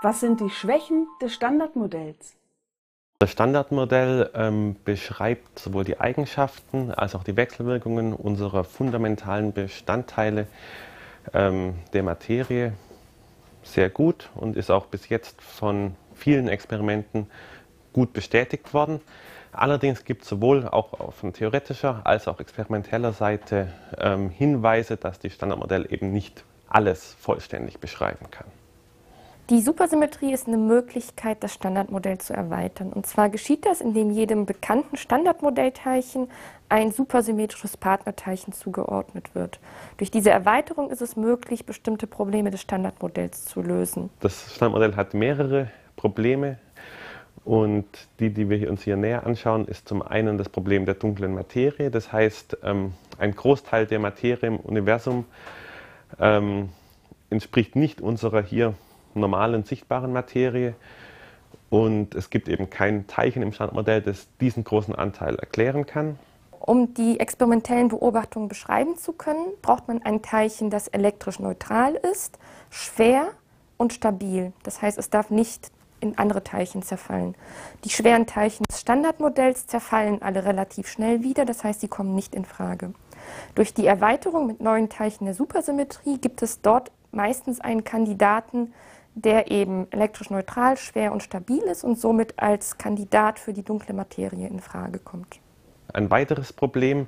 Was sind die Schwächen des Standardmodells? Das Standardmodell ähm, beschreibt sowohl die Eigenschaften als auch die Wechselwirkungen unserer fundamentalen Bestandteile ähm, der Materie sehr gut und ist auch bis jetzt von vielen Experimenten gut bestätigt worden. Allerdings gibt es sowohl auch von theoretischer als auch experimenteller Seite ähm, Hinweise, dass das Standardmodell eben nicht alles vollständig beschreiben kann. Die Supersymmetrie ist eine Möglichkeit, das Standardmodell zu erweitern. Und zwar geschieht das, indem jedem bekannten Standardmodellteilchen ein supersymmetrisches Partnerteilchen zugeordnet wird. Durch diese Erweiterung ist es möglich, bestimmte Probleme des Standardmodells zu lösen. Das Standardmodell hat mehrere Probleme. Und die, die wir uns hier näher anschauen, ist zum einen das Problem der dunklen Materie. Das heißt, ähm, ein Großteil der Materie im Universum ähm, entspricht nicht unserer hier normalen sichtbaren Materie. Und es gibt eben kein Teilchen im Standardmodell, das diesen großen Anteil erklären kann. Um die experimentellen Beobachtungen beschreiben zu können, braucht man ein Teilchen, das elektrisch neutral ist, schwer und stabil. Das heißt, es darf nicht in andere Teilchen zerfallen. Die schweren Teilchen des Standardmodells zerfallen alle relativ schnell wieder, das heißt, sie kommen nicht in Frage. Durch die Erweiterung mit neuen Teilchen der Supersymmetrie gibt es dort meistens einen Kandidaten, der eben elektrisch neutral, schwer und stabil ist und somit als Kandidat für die dunkle Materie in Frage kommt. Ein weiteres Problem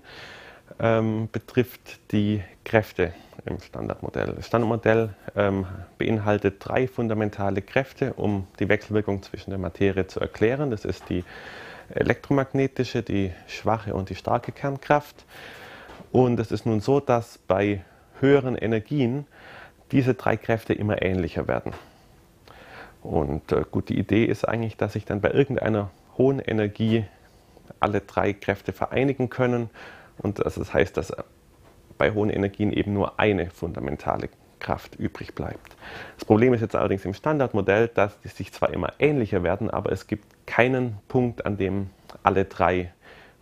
ähm, betrifft die Kräfte im Standardmodell. Das Standardmodell ähm, beinhaltet drei fundamentale Kräfte, um die Wechselwirkung zwischen der Materie zu erklären. Das ist die elektromagnetische, die schwache und die starke Kernkraft. Und es ist nun so, dass bei höheren Energien diese drei Kräfte immer ähnlicher werden. Und äh, gut, die Idee ist eigentlich, dass sich dann bei irgendeiner hohen Energie alle drei Kräfte vereinigen können. Und das heißt, dass bei hohen Energien eben nur eine fundamentale Kraft übrig bleibt. Das Problem ist jetzt allerdings im Standardmodell, dass die sich zwar immer ähnlicher werden, aber es gibt keinen Punkt, an dem alle drei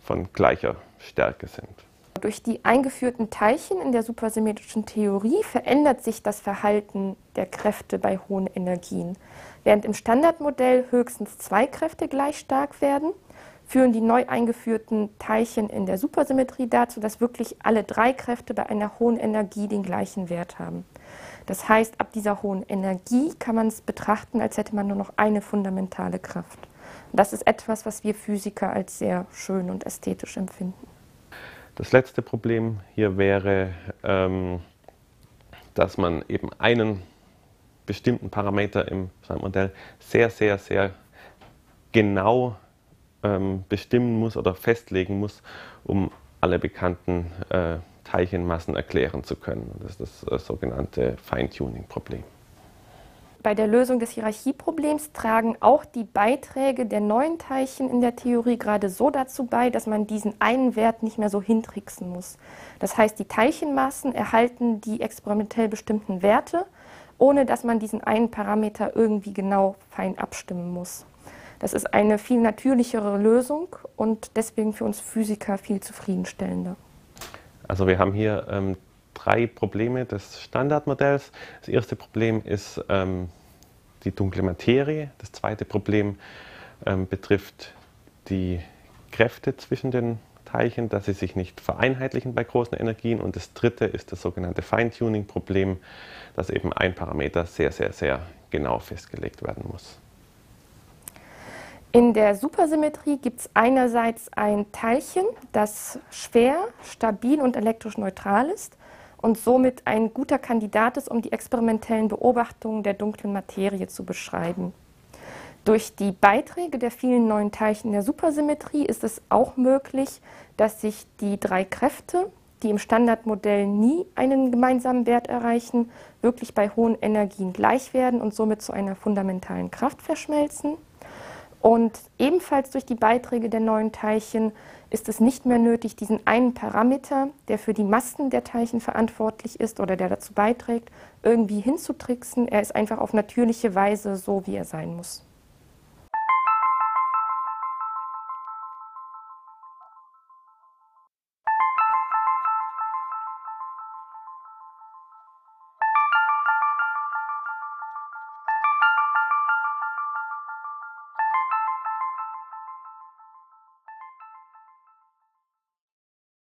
von gleicher Stärke sind. Durch die eingeführten Teilchen in der supersymmetrischen Theorie verändert sich das Verhalten der Kräfte bei hohen Energien. Während im Standardmodell höchstens zwei Kräfte gleich stark werden, führen die neu eingeführten Teilchen in der Supersymmetrie dazu, dass wirklich alle drei Kräfte bei einer hohen Energie den gleichen Wert haben. Das heißt, ab dieser hohen Energie kann man es betrachten, als hätte man nur noch eine fundamentale Kraft. Und das ist etwas, was wir Physiker als sehr schön und ästhetisch empfinden. Das letzte Problem hier wäre, ähm, dass man eben einen bestimmten Parameter im Standardmodell sehr, sehr, sehr genau ähm, bestimmen muss oder festlegen muss, um alle bekannten äh, Teilchenmassen erklären zu können. Das ist das äh, sogenannte Feintuning-Problem. Bei der Lösung des Hierarchieproblems tragen auch die Beiträge der neuen Teilchen in der Theorie gerade so dazu bei, dass man diesen einen Wert nicht mehr so hintricksen muss. Das heißt, die Teilchenmassen erhalten die experimentell bestimmten Werte, ohne dass man diesen einen Parameter irgendwie genau fein abstimmen muss. Das ist eine viel natürlichere Lösung und deswegen für uns Physiker viel zufriedenstellender. Also wir haben hier ähm, drei Probleme des Standardmodells. Das erste Problem ist ähm, die dunkle Materie. Das zweite Problem ähm, betrifft die Kräfte zwischen den Teilchen, dass sie sich nicht vereinheitlichen bei großen Energien. Und das dritte ist das sogenannte Feintuning-Problem, dass eben ein Parameter sehr, sehr, sehr genau festgelegt werden muss. In der Supersymmetrie gibt es einerseits ein Teilchen, das schwer, stabil und elektrisch neutral ist und somit ein guter Kandidat ist, um die experimentellen Beobachtungen der dunklen Materie zu beschreiben. Durch die Beiträge der vielen neuen Teilchen der Supersymmetrie ist es auch möglich, dass sich die drei Kräfte, die im Standardmodell nie einen gemeinsamen Wert erreichen, wirklich bei hohen Energien gleich werden und somit zu einer fundamentalen Kraft verschmelzen. Und ebenfalls durch die Beiträge der neuen Teilchen ist es nicht mehr nötig, diesen einen Parameter, der für die Massen der Teilchen verantwortlich ist oder der dazu beiträgt, irgendwie hinzutricksen. Er ist einfach auf natürliche Weise so, wie er sein muss.